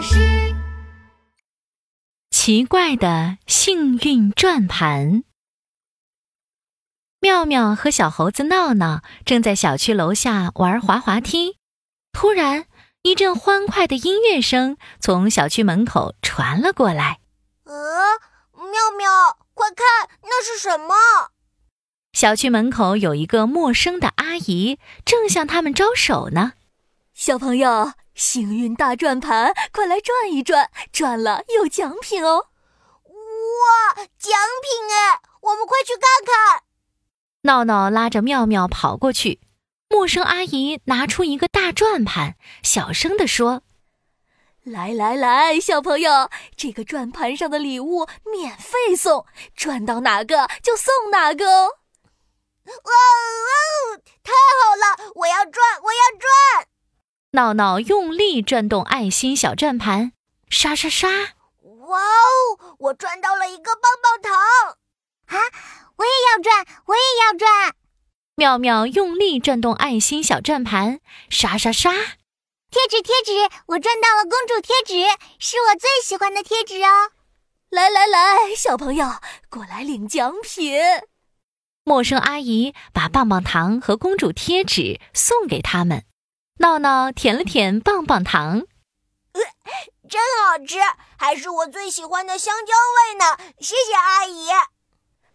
巴士。奇怪的幸运转盘。妙妙和小猴子闹闹正在小区楼下玩滑滑梯，突然一阵欢快的音乐声从小区门口传了过来。呃，妙妙，快看，那是什么？小区门口有一个陌生的阿姨，正向他们招手呢。小朋友，幸运大转盘，快来转一转，转了有奖品哦！哇，奖品哎，我们快去看看！闹闹拉着妙妙跑过去，陌生阿姨拿出一个大转盘，小声地说：“来来来，小朋友，这个转盘上的礼物免费送，转到哪个就送哪个哦！”哇哦，太好了！我要转，我要转！闹闹用力转动爱心小转盘，刷刷刷！哇哦，我转到了一个棒棒糖！啊！我也要转，我也要转！妙妙用力转动爱心小转盘，刷刷刷！贴纸，贴纸！我转到了公主贴纸，是我最喜欢的贴纸哦！来来来，小朋友过来领奖品！陌生阿姨把棒棒糖和公主贴纸送给他们。闹闹舔了舔棒棒糖，呃，真好吃，还是我最喜欢的香蕉味呢！谢谢阿姨。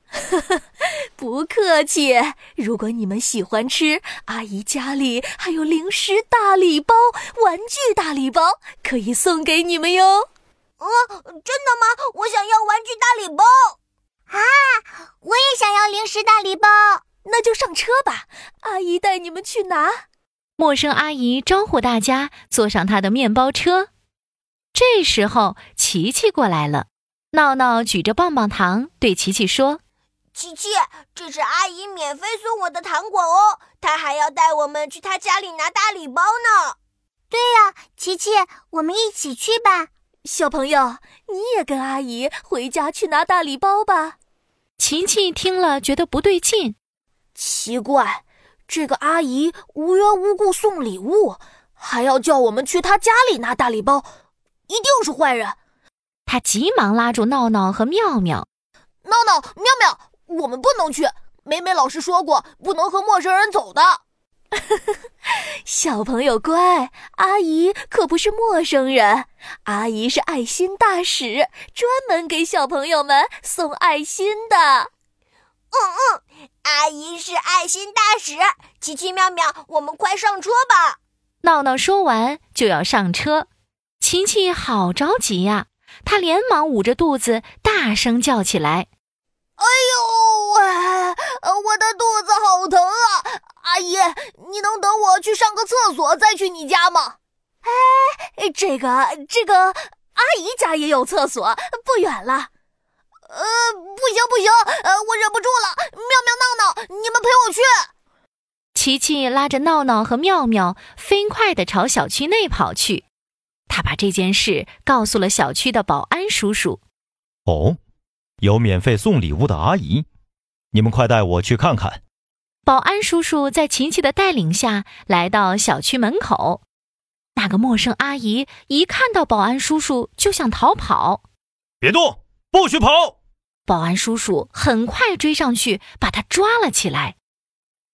不客气。如果你们喜欢吃，阿姨家里还有零食大礼包、玩具大礼包，可以送给你们哟。啊，真的吗？我想要玩具大礼包。啊，我也想要零食大礼包。那就上车吧，阿姨带你们去拿。陌生阿姨招呼大家坐上她的面包车。这时候，琪琪过来了。闹闹举着棒棒糖对琪琪说。琪琪，这是阿姨免费送我的糖果哦，她还要带我们去她家里拿大礼包呢。对呀，琪琪，我们一起去吧。小朋友，你也跟阿姨回家去拿大礼包吧。琪琪听了觉得不对劲，奇怪，这个阿姨无缘无故送礼物，还要叫我们去她家里拿大礼包，一定是坏人。他急忙拉住闹闹和妙妙，闹闹，妙妙。我们不能去，美美老师说过，不能和陌生人走的。小朋友乖，阿姨可不是陌生人，阿姨是爱心大使，专门给小朋友们送爱心的。嗯嗯，是爱心大使，奇奇妙妙，我们快上车吧。闹闹说完就要上车，琪琪好着急呀，他连忙捂着肚子，大声叫起来。哎呦喂！我的肚子好疼啊！阿姨，你能等我去上个厕所再去你家吗？哎，这个这个，阿姨家也有厕所，不远了。呃，不行不行，呃，我忍不住了。妙妙闹闹，你们陪我去。琪琪拉着闹闹和妙妙飞快地朝小区内跑去，他把这件事告诉了小区的保安叔叔。哦。有免费送礼物的阿姨，你们快带我去看看。保安叔叔在琪琪的带领下来到小区门口。那个陌生阿姨一看到保安叔叔就想逃跑，别动，不许跑！保安叔叔很快追上去，把他抓了起来。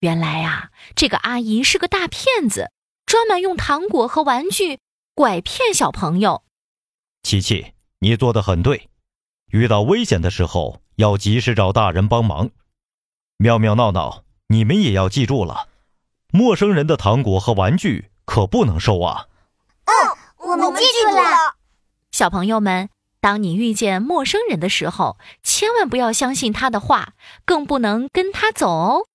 原来啊，这个阿姨是个大骗子，专门用糖果和玩具拐骗小朋友。琪琪，你做的很对。遇到危险的时候，要及时找大人帮忙。妙妙闹闹，你们也要记住了，陌生人的糖果和玩具可不能收啊！嗯，我们记住了。小朋友们，当你遇见陌生人的时候，千万不要相信他的话，更不能跟他走哦。